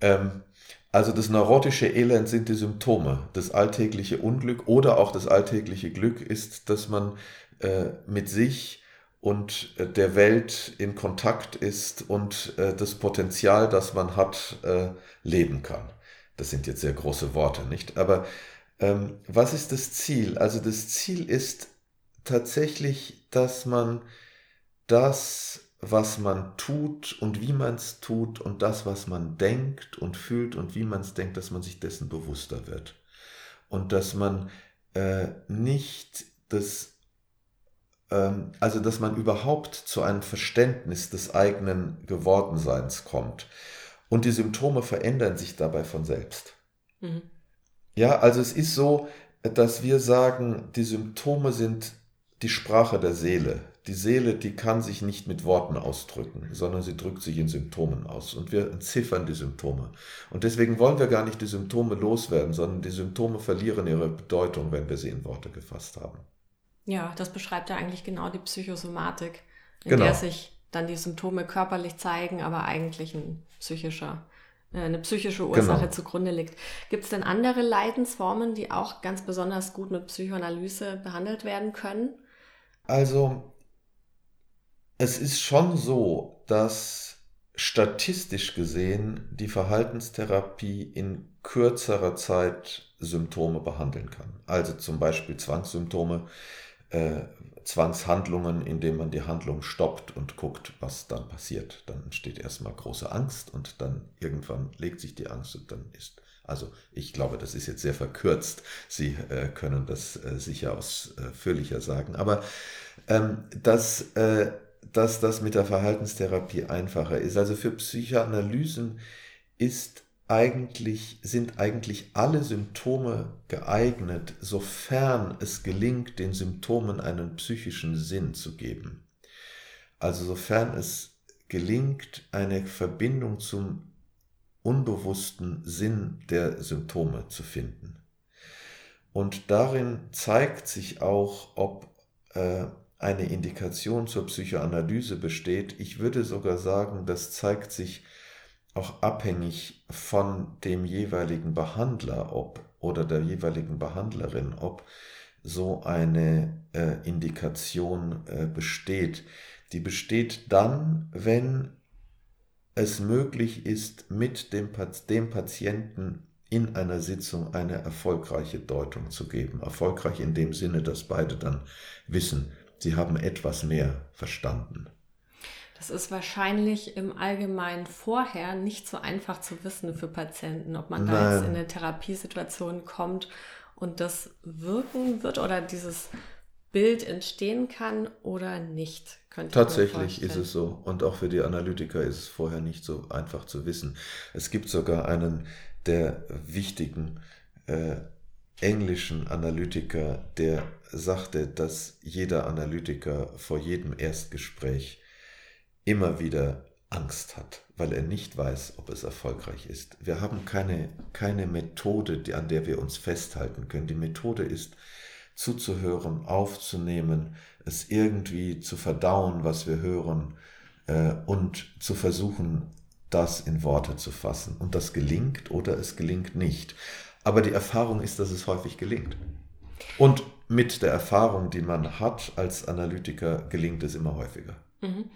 Ähm, also das neurotische Elend sind die Symptome. Das alltägliche Unglück oder auch das alltägliche Glück ist, dass man äh, mit sich und äh, der Welt in Kontakt ist und äh, das Potenzial, das man hat, äh, leben kann. Das sind jetzt sehr große Worte, nicht? Aber ähm, was ist das Ziel? Also das Ziel ist tatsächlich, dass man das, was man tut und wie man es tut und das, was man denkt und fühlt und wie man es denkt, dass man sich dessen bewusster wird. Und dass man äh, nicht das, ähm, also dass man überhaupt zu einem Verständnis des eigenen Gewordenseins kommt. Und die Symptome verändern sich dabei von selbst. Mhm. Ja, also es ist so, dass wir sagen, die Symptome sind die Sprache der Seele. Die Seele, die kann sich nicht mit Worten ausdrücken, sondern sie drückt sich in Symptomen aus. Und wir entziffern die Symptome. Und deswegen wollen wir gar nicht die Symptome loswerden, sondern die Symptome verlieren ihre Bedeutung, wenn wir sie in Worte gefasst haben. Ja, das beschreibt ja eigentlich genau die Psychosomatik, in genau. der sich dann die Symptome körperlich zeigen, aber eigentlich ein psychischer äh, eine psychische Ursache genau. zugrunde liegt. Gibt es denn andere Leidensformen, die auch ganz besonders gut mit Psychoanalyse behandelt werden können? Also es ist schon so, dass statistisch gesehen die Verhaltenstherapie in kürzerer Zeit Symptome behandeln kann. Also zum Beispiel Zwangssymptome, äh, Zwangshandlungen, indem man die Handlung stoppt und guckt, was dann passiert. Dann entsteht erstmal große Angst und dann irgendwann legt sich die Angst und dann ist. Also ich glaube, das ist jetzt sehr verkürzt. Sie äh, können das äh, sicher ausführlicher sagen. Aber ähm, dass äh, dass das mit der Verhaltenstherapie einfacher ist. Also für Psychoanalysen ist eigentlich, sind eigentlich alle Symptome geeignet, sofern es gelingt, den Symptomen einen psychischen Sinn zu geben. Also sofern es gelingt, eine Verbindung zum unbewussten Sinn der Symptome zu finden. Und darin zeigt sich auch, ob äh, eine Indikation zur Psychoanalyse besteht. Ich würde sogar sagen, das zeigt sich auch abhängig von dem jeweiligen Behandler ob, oder der jeweiligen Behandlerin, ob so eine äh, Indikation äh, besteht. Die besteht dann, wenn es möglich ist, mit dem, dem Patienten in einer Sitzung eine erfolgreiche Deutung zu geben. Erfolgreich in dem Sinne, dass beide dann wissen, sie haben etwas mehr verstanden. Das ist wahrscheinlich im Allgemeinen vorher nicht so einfach zu wissen für Patienten, ob man Nein. da jetzt in eine Therapiesituation kommt und das wirken wird oder dieses Bild entstehen kann oder nicht. Tatsächlich ist es so. Und auch für die Analytiker ist es vorher nicht so einfach zu wissen. Es gibt sogar einen der wichtigen äh, englischen Analytiker, der sagte, dass jeder Analytiker vor jedem Erstgespräch immer wieder Angst hat, weil er nicht weiß, ob es erfolgreich ist. Wir haben keine, keine Methode, an der wir uns festhalten können. Die Methode ist, zuzuhören, aufzunehmen, es irgendwie zu verdauen, was wir hören äh, und zu versuchen, das in Worte zu fassen. Und das gelingt oder es gelingt nicht. Aber die Erfahrung ist, dass es häufig gelingt. Und mit der Erfahrung, die man hat als Analytiker, gelingt es immer häufiger. Mhm.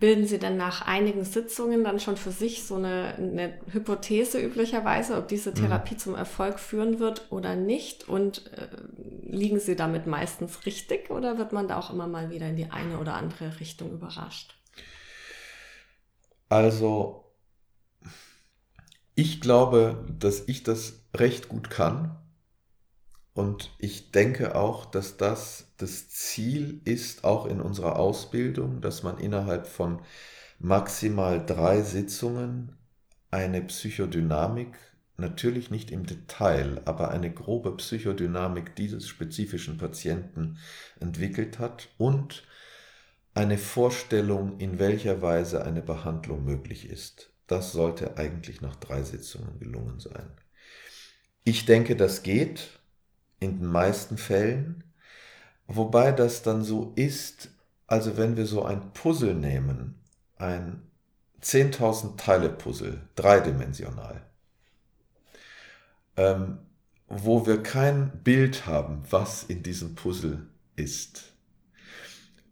Bilden Sie denn nach einigen Sitzungen dann schon für sich so eine, eine Hypothese üblicherweise, ob diese mhm. Therapie mhm. zum Erfolg führen wird oder nicht? Und äh, liegen Sie damit meistens richtig oder wird man da auch immer mal wieder in die eine oder andere Richtung überrascht? Also, ich glaube, dass ich das recht gut kann. Und ich denke auch, dass das das Ziel ist, auch in unserer Ausbildung, dass man innerhalb von maximal drei Sitzungen eine Psychodynamik, natürlich nicht im Detail, aber eine grobe Psychodynamik dieses spezifischen Patienten entwickelt hat und eine Vorstellung, in welcher Weise eine Behandlung möglich ist. Das sollte eigentlich nach drei Sitzungen gelungen sein. Ich denke, das geht in den meisten Fällen. Wobei das dann so ist, also wenn wir so ein Puzzle nehmen, ein 10.000 Teile Puzzle, dreidimensional, ähm, wo wir kein Bild haben, was in diesem Puzzle ist.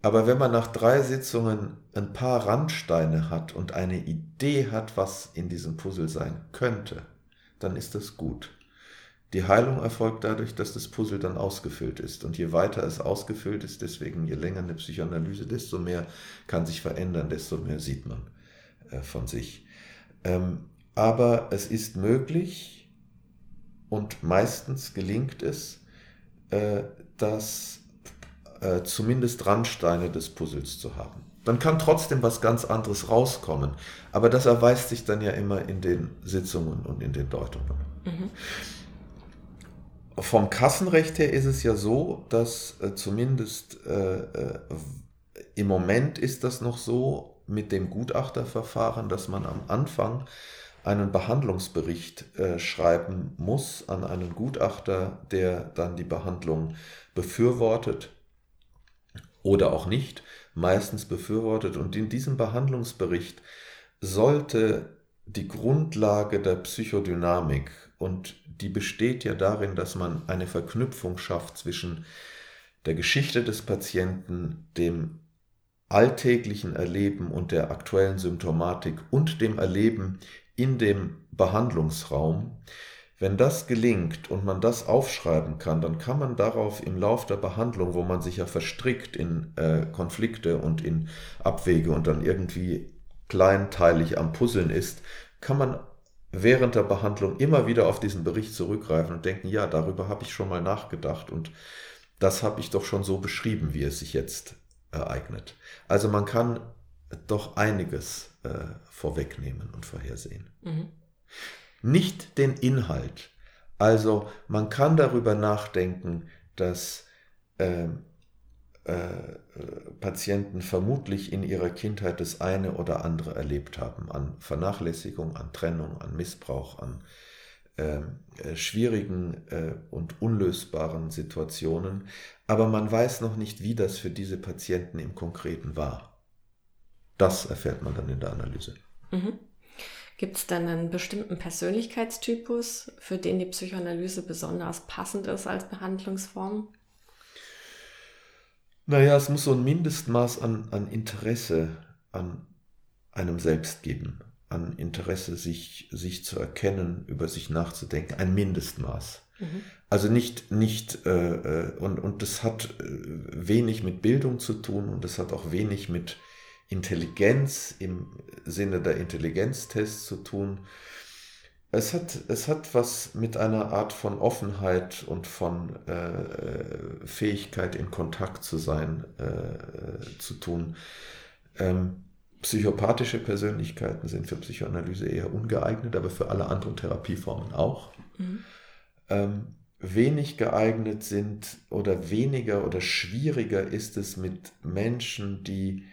Aber wenn man nach drei Sitzungen ein paar Randsteine hat und eine Idee hat, was in diesem Puzzle sein könnte, dann ist das gut. Die Heilung erfolgt dadurch, dass das Puzzle dann ausgefüllt ist. Und je weiter es ausgefüllt ist, deswegen je länger eine Psychoanalyse, desto mehr kann sich verändern, desto mehr sieht man äh, von sich. Ähm, aber es ist möglich und meistens gelingt es, äh, dass äh, zumindest Randsteine des Puzzles zu haben. Dann kann trotzdem was ganz anderes rauskommen. Aber das erweist sich dann ja immer in den Sitzungen und in den Deutungen. Mhm. Vom Kassenrecht her ist es ja so, dass äh, zumindest äh, äh, im Moment ist das noch so mit dem Gutachterverfahren, dass man am Anfang einen Behandlungsbericht äh, schreiben muss an einen Gutachter, der dann die Behandlung befürwortet oder auch nicht, meistens befürwortet. Und in diesem Behandlungsbericht sollte die Grundlage der Psychodynamik und die besteht ja darin, dass man eine Verknüpfung schafft zwischen der Geschichte des Patienten, dem alltäglichen Erleben und der aktuellen Symptomatik und dem Erleben in dem Behandlungsraum. Wenn das gelingt und man das aufschreiben kann, dann kann man darauf im Lauf der Behandlung, wo man sich ja verstrickt in äh, Konflikte und in Abwege und dann irgendwie kleinteilig am Puzzeln ist, kann man während der Behandlung immer wieder auf diesen Bericht zurückgreifen und denken, ja, darüber habe ich schon mal nachgedacht und das habe ich doch schon so beschrieben, wie es sich jetzt ereignet. Also man kann doch einiges äh, vorwegnehmen und vorhersehen. Mhm. Nicht den Inhalt. Also man kann darüber nachdenken, dass äh, Patienten vermutlich in ihrer Kindheit das eine oder andere erlebt haben an Vernachlässigung, an Trennung, an Missbrauch, an ähm, äh, schwierigen äh, und unlösbaren Situationen, aber man weiß noch nicht, wie das für diese Patienten im Konkreten war. Das erfährt man dann in der Analyse. Mhm. Gibt es dann einen bestimmten Persönlichkeitstypus, für den die Psychoanalyse besonders passend ist als Behandlungsform? Naja, es muss so ein Mindestmaß an, an Interesse an einem selbst geben. an Interesse, sich, sich zu erkennen, über sich nachzudenken, ein Mindestmaß. Mhm. Also nicht, nicht äh, äh, und, und das hat äh, wenig mit Bildung zu tun und das hat auch wenig mit Intelligenz im Sinne der Intelligenztests zu tun. Es hat, es hat was mit einer Art von Offenheit und von äh, Fähigkeit in Kontakt zu sein äh, zu tun. Ähm, psychopathische Persönlichkeiten sind für Psychoanalyse eher ungeeignet, aber für alle anderen Therapieformen auch. Mhm. Ähm, wenig geeignet sind oder weniger oder schwieriger ist es mit Menschen, die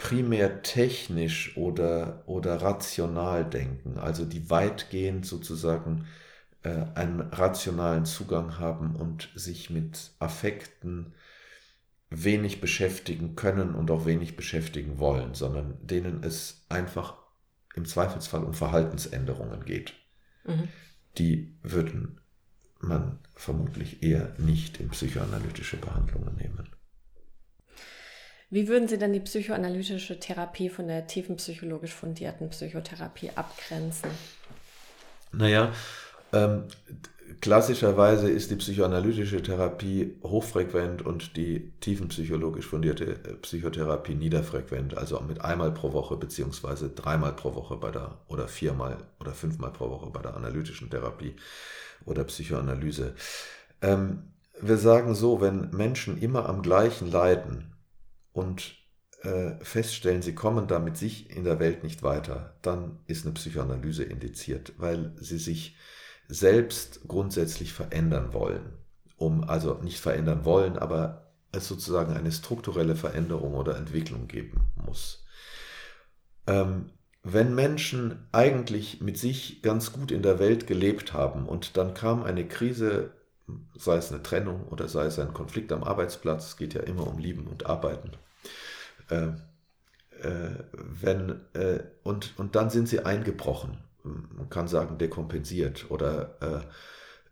primär technisch oder, oder rational denken, also die weitgehend sozusagen äh, einen rationalen Zugang haben und sich mit Affekten wenig beschäftigen können und auch wenig beschäftigen wollen, sondern denen es einfach im Zweifelsfall um Verhaltensänderungen geht. Mhm. Die würden man vermutlich eher nicht in psychoanalytische Behandlungen nehmen. Wie würden Sie denn die psychoanalytische Therapie von der tiefenpsychologisch fundierten Psychotherapie abgrenzen? Naja, ähm, klassischerweise ist die psychoanalytische Therapie hochfrequent und die tiefenpsychologisch fundierte äh, Psychotherapie niederfrequent, also mit einmal pro Woche beziehungsweise dreimal pro Woche bei der oder viermal oder fünfmal pro Woche bei der analytischen Therapie oder Psychoanalyse. Ähm, wir sagen so, wenn Menschen immer am gleichen leiden, und äh, feststellen, sie kommen da mit sich in der Welt nicht weiter, dann ist eine Psychoanalyse indiziert, weil sie sich selbst grundsätzlich verändern wollen. Um, also nicht verändern wollen, aber es sozusagen eine strukturelle Veränderung oder Entwicklung geben muss. Ähm, wenn Menschen eigentlich mit sich ganz gut in der Welt gelebt haben und dann kam eine Krise sei es eine Trennung oder sei es ein Konflikt am Arbeitsplatz, es geht ja immer um Lieben und Arbeiten. Äh, äh, wenn, äh, und, und dann sind sie eingebrochen, man kann sagen dekompensiert oder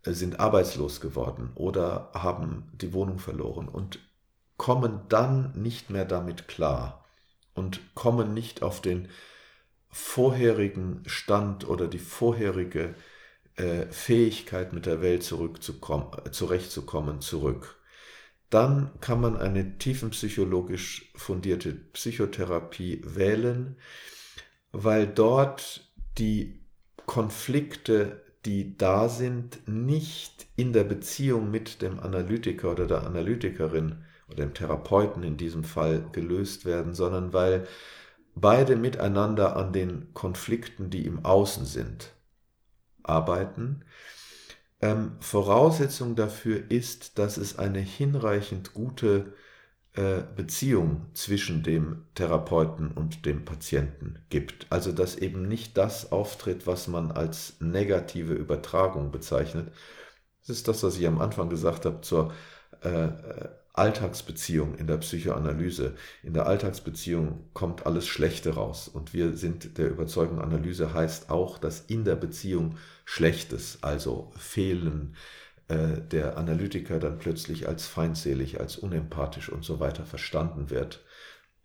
äh, sind arbeitslos geworden oder haben die Wohnung verloren und kommen dann nicht mehr damit klar und kommen nicht auf den vorherigen Stand oder die vorherige äh, Fähigkeit, mit der Welt zurückzukommen, zurechtzukommen, zurück. Dann kann man eine tiefenpsychologisch fundierte Psychotherapie wählen, weil dort die Konflikte, die da sind, nicht in der Beziehung mit dem Analytiker oder der Analytikerin oder dem Therapeuten in diesem Fall gelöst werden, sondern weil beide miteinander an den Konflikten, die im Außen sind, arbeiten. Ähm, Voraussetzung dafür ist, dass es eine hinreichend gute äh, Beziehung zwischen dem Therapeuten und dem Patienten gibt. Also dass eben nicht das auftritt, was man als negative Übertragung bezeichnet. Das ist das, was ich am Anfang gesagt habe zur äh, äh Alltagsbeziehung in der Psychoanalyse. In der Alltagsbeziehung kommt alles Schlechte raus. Und wir sind der Überzeugung, Analyse heißt auch, dass in der Beziehung Schlechtes, also Fehlen, äh, der Analytiker dann plötzlich als feindselig, als unempathisch und so weiter verstanden wird,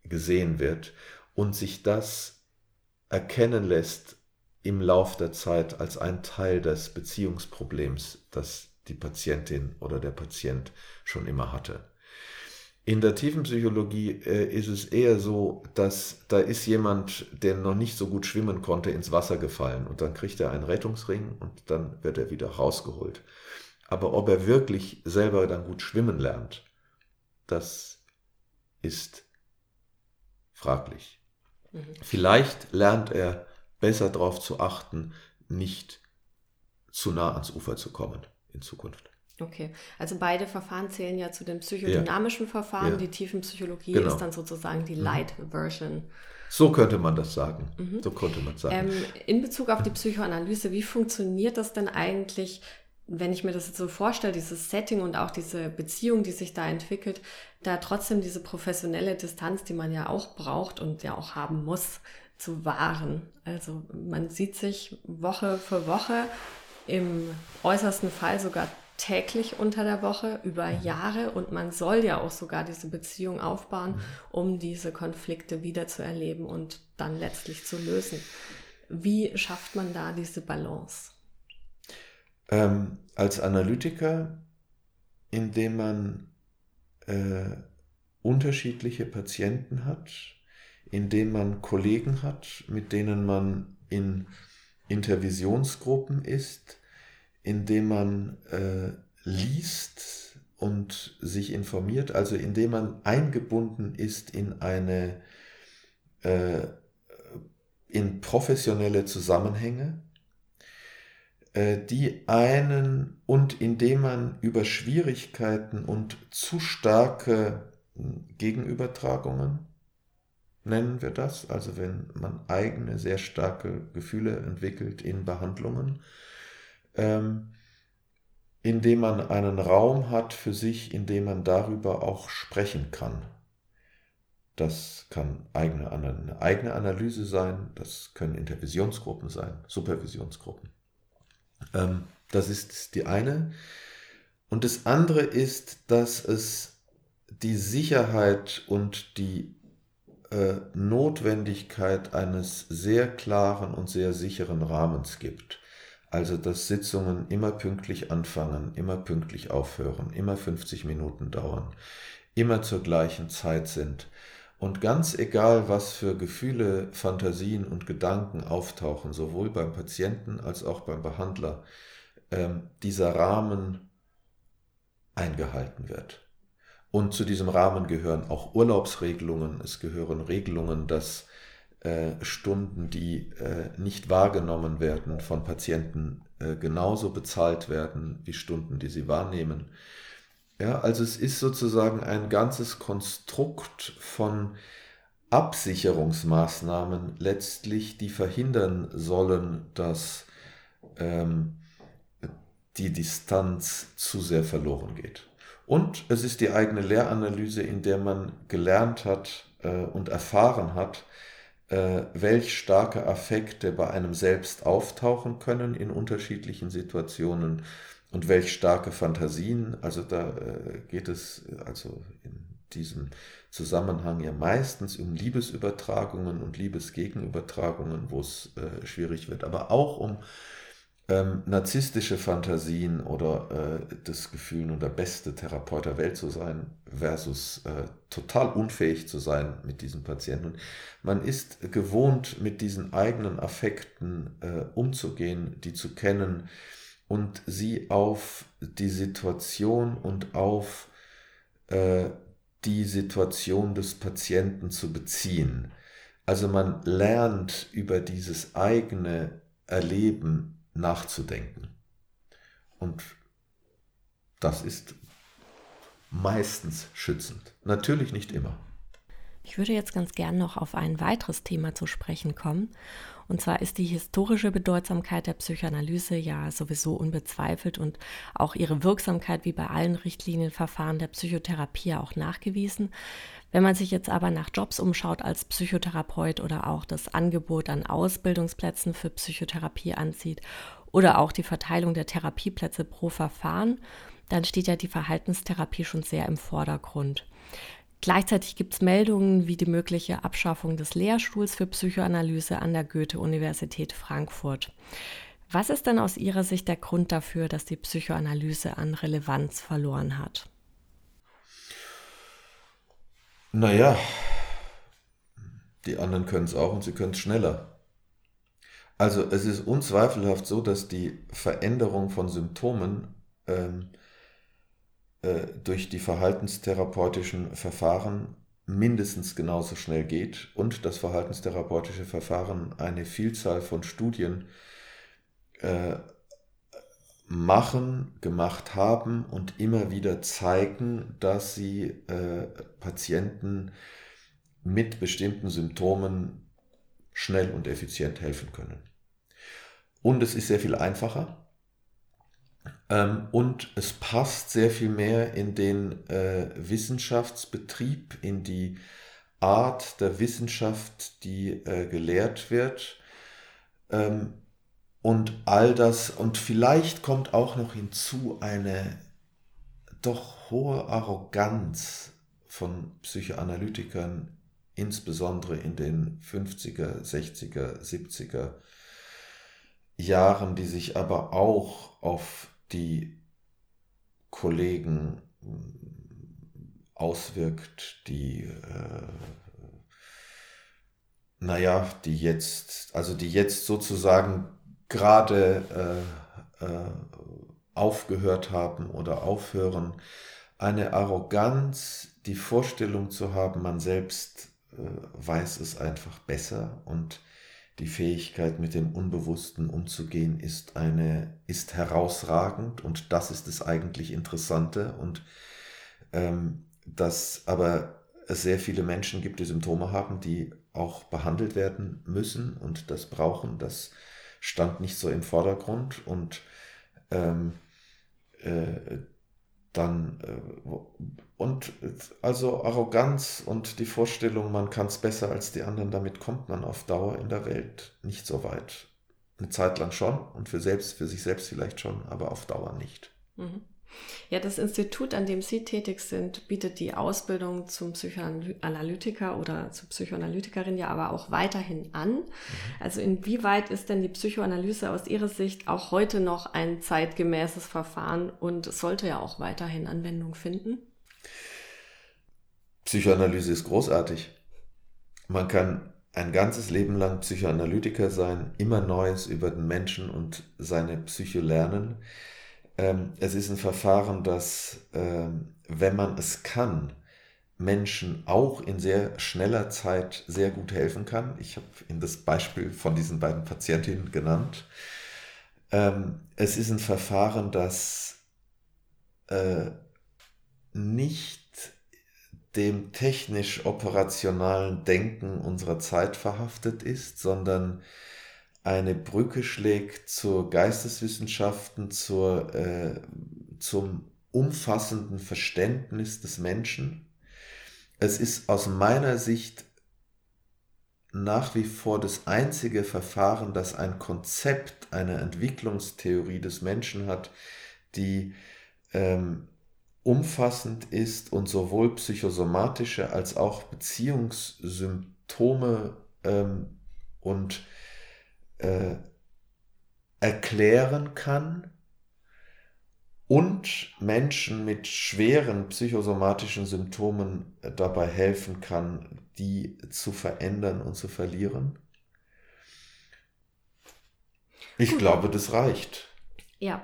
gesehen wird und sich das erkennen lässt im Lauf der Zeit als ein Teil des Beziehungsproblems, das die Patientin oder der Patient schon immer hatte. In der Tiefenpsychologie äh, ist es eher so, dass da ist jemand, der noch nicht so gut schwimmen konnte, ins Wasser gefallen und dann kriegt er einen Rettungsring und dann wird er wieder rausgeholt. Aber ob er wirklich selber dann gut schwimmen lernt, das ist fraglich. Mhm. Vielleicht lernt er besser darauf zu achten, nicht zu nah ans Ufer zu kommen in Zukunft. Okay, also beide Verfahren zählen ja zu den psychodynamischen ja. Verfahren. Ja. Die Tiefenpsychologie genau. ist dann sozusagen die mhm. Light-Version. So könnte man das sagen. Mhm. So könnte man sagen. Ähm, in Bezug auf die Psychoanalyse, wie funktioniert das denn eigentlich, wenn ich mir das jetzt so vorstelle, dieses Setting und auch diese Beziehung, die sich da entwickelt, da trotzdem diese professionelle Distanz, die man ja auch braucht und ja auch haben muss, zu wahren. Also man sieht sich Woche für Woche, im äußersten Fall sogar täglich unter der Woche über mhm. Jahre und man soll ja auch sogar diese Beziehung aufbauen, mhm. um diese Konflikte wieder zu erleben und dann letztlich zu lösen. Wie schafft man da diese Balance? Ähm, als Analytiker, indem man äh, unterschiedliche Patienten hat, indem man Kollegen hat, mit denen man in Intervisionsgruppen ist, indem man äh, liest und sich informiert, also indem man eingebunden ist in eine äh, in professionelle Zusammenhänge, äh, die einen und indem man über Schwierigkeiten und zu starke hm, Gegenübertragungen, nennen wir das, also wenn man eigene sehr starke Gefühle entwickelt in Behandlungen, ähm, indem man einen Raum hat für sich, in dem man darüber auch sprechen kann. Das kann eigene, eine eigene Analyse sein, das können Intervisionsgruppen sein, Supervisionsgruppen. Ähm, das ist die eine. Und das andere ist, dass es die Sicherheit und die äh, Notwendigkeit eines sehr klaren und sehr sicheren Rahmens gibt. Also, dass Sitzungen immer pünktlich anfangen, immer pünktlich aufhören, immer 50 Minuten dauern, immer zur gleichen Zeit sind. Und ganz egal, was für Gefühle, Fantasien und Gedanken auftauchen, sowohl beim Patienten als auch beim Behandler, ähm, dieser Rahmen eingehalten wird. Und zu diesem Rahmen gehören auch Urlaubsregelungen, es gehören Regelungen, dass Stunden, die äh, nicht wahrgenommen werden von Patienten, äh, genauso bezahlt werden wie Stunden, die sie wahrnehmen. Ja, also es ist sozusagen ein ganzes Konstrukt von Absicherungsmaßnahmen letztlich, die verhindern sollen, dass ähm, die Distanz zu sehr verloren geht. Und es ist die eigene Lehranalyse, in der man gelernt hat äh, und erfahren hat, äh, welch starke Affekte bei einem selbst auftauchen können in unterschiedlichen Situationen und welch starke Fantasien. Also da äh, geht es also in diesem Zusammenhang ja meistens um Liebesübertragungen und Liebesgegenübertragungen, wo es äh, schwierig wird, aber auch um ähm, narzisstische Fantasien oder äh, das Gefühl, nur der beste Therapeut der Welt zu sein, versus äh, total unfähig zu sein mit diesen Patienten. Man ist gewohnt, mit diesen eigenen Affekten äh, umzugehen, die zu kennen und sie auf die Situation und auf äh, die Situation des Patienten zu beziehen. Also man lernt über dieses eigene Erleben nachzudenken. Und das ist meistens schützend. Natürlich nicht immer. Ich würde jetzt ganz gern noch auf ein weiteres Thema zu sprechen kommen. Und zwar ist die historische Bedeutsamkeit der Psychoanalyse ja sowieso unbezweifelt und auch ihre Wirksamkeit wie bei allen Richtlinienverfahren der Psychotherapie auch nachgewiesen. Wenn man sich jetzt aber nach Jobs umschaut als Psychotherapeut oder auch das Angebot an Ausbildungsplätzen für Psychotherapie ansieht oder auch die Verteilung der Therapieplätze pro Verfahren, dann steht ja die Verhaltenstherapie schon sehr im Vordergrund. Gleichzeitig gibt es Meldungen wie die mögliche Abschaffung des Lehrstuhls für Psychoanalyse an der Goethe-Universität Frankfurt. Was ist denn aus Ihrer Sicht der Grund dafür, dass die Psychoanalyse an Relevanz verloren hat? Naja, die anderen können es auch und sie können es schneller. Also es ist unzweifelhaft so, dass die Veränderung von Symptomen ähm, äh, durch die verhaltenstherapeutischen Verfahren mindestens genauso schnell geht und das verhaltenstherapeutische Verfahren eine Vielzahl von Studien äh, machen, gemacht haben und immer wieder zeigen, dass sie äh, Patienten mit bestimmten Symptomen schnell und effizient helfen können. Und es ist sehr viel einfacher ähm, und es passt sehr viel mehr in den äh, Wissenschaftsbetrieb, in die Art der Wissenschaft, die äh, gelehrt wird. Ähm, und all das, und vielleicht kommt auch noch hinzu eine doch hohe Arroganz von Psychoanalytikern insbesondere in den 50er, 60er, 70er Jahren, die sich aber auch auf die Kollegen auswirkt, die, äh, naja, die jetzt, also die jetzt sozusagen gerade äh, äh, aufgehört haben oder aufhören, eine Arroganz, die Vorstellung zu haben, man selbst äh, weiß es einfach besser und die Fähigkeit mit dem Unbewussten umzugehen ist eine ist herausragend und das ist das eigentlich Interessante und ähm, dass aber es sehr viele Menschen gibt, die Symptome haben, die auch behandelt werden müssen und das brauchen. Das stand nicht so im Vordergrund und ähm, äh, dann äh, und also Arroganz und die Vorstellung, man kann es besser als die anderen, damit kommt man auf Dauer in der Welt nicht so weit. Eine Zeit lang schon und für selbst, für sich selbst vielleicht schon, aber auf Dauer nicht. Mhm. Ja, das Institut, an dem Sie tätig sind, bietet die Ausbildung zum Psychoanalytiker oder zur Psychoanalytikerin ja aber auch weiterhin an. Mhm. Also inwieweit ist denn die Psychoanalyse aus Ihrer Sicht auch heute noch ein zeitgemäßes Verfahren und sollte ja auch weiterhin Anwendung finden? Psychoanalyse ist großartig. Man kann ein ganzes Leben lang Psychoanalytiker sein, immer Neues über den Menschen und seine Psyche lernen. Ähm, es ist ein Verfahren, das, ähm, wenn man es kann, Menschen auch in sehr schneller Zeit sehr gut helfen kann. Ich habe Ihnen das Beispiel von diesen beiden Patientinnen genannt. Ähm, es ist ein Verfahren, das äh, nicht dem technisch-operationalen Denken unserer Zeit verhaftet ist, sondern eine Brücke schlägt zur Geisteswissenschaften, zur, äh, zum umfassenden Verständnis des Menschen. Es ist aus meiner Sicht nach wie vor das einzige Verfahren, das ein Konzept einer Entwicklungstheorie des Menschen hat, die ähm, umfassend ist und sowohl psychosomatische als auch Beziehungssymptome ähm, und äh, erklären kann und Menschen mit schweren psychosomatischen Symptomen äh, dabei helfen kann, die zu verändern und zu verlieren? Ich Gut. glaube, das reicht. Ja.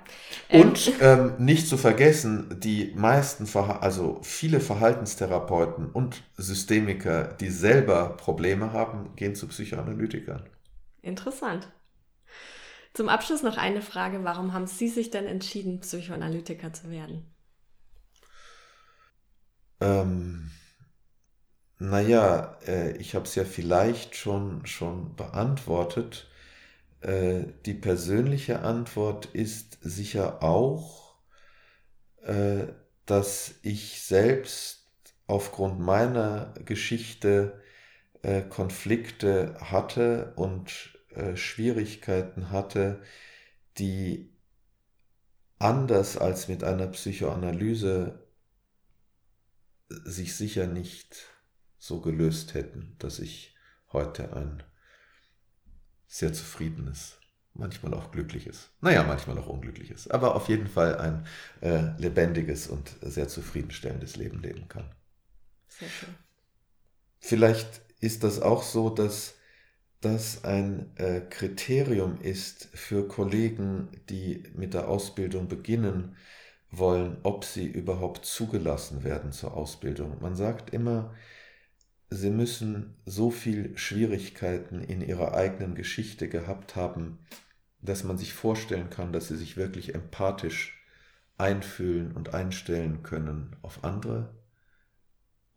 Und ähm, nicht zu vergessen, die meisten, Verha also viele Verhaltenstherapeuten und Systemiker, die selber Probleme haben, gehen zu Psychoanalytikern. Interessant. Zum Abschluss noch eine Frage. Warum haben Sie sich denn entschieden, Psychoanalytiker zu werden? Ähm, naja, äh, ich habe es ja vielleicht schon, schon beantwortet. Äh, die persönliche Antwort ist sicher auch, äh, dass ich selbst aufgrund meiner Geschichte äh, Konflikte hatte und äh, Schwierigkeiten hatte, die anders als mit einer Psychoanalyse sich sicher nicht so gelöst hätten, dass ich heute ein sehr zufriedenes, manchmal auch glückliches, naja, manchmal auch unglückliches, aber auf jeden Fall ein äh, lebendiges und sehr zufriedenstellendes Leben leben kann. Sehr schön. Vielleicht ist das auch so, dass das ein äh, Kriterium ist für Kollegen, die mit der Ausbildung beginnen wollen, ob sie überhaupt zugelassen werden zur Ausbildung. Man sagt immer, sie müssen so viel Schwierigkeiten in ihrer eigenen Geschichte gehabt haben, dass man sich vorstellen kann, dass sie sich wirklich empathisch einfühlen und einstellen können auf andere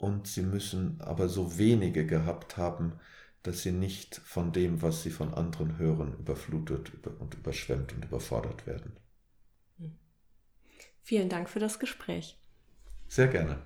und sie müssen aber so wenige gehabt haben, dass sie nicht von dem, was sie von anderen hören, überflutet und überschwemmt und überfordert werden. Vielen Dank für das Gespräch. Sehr gerne.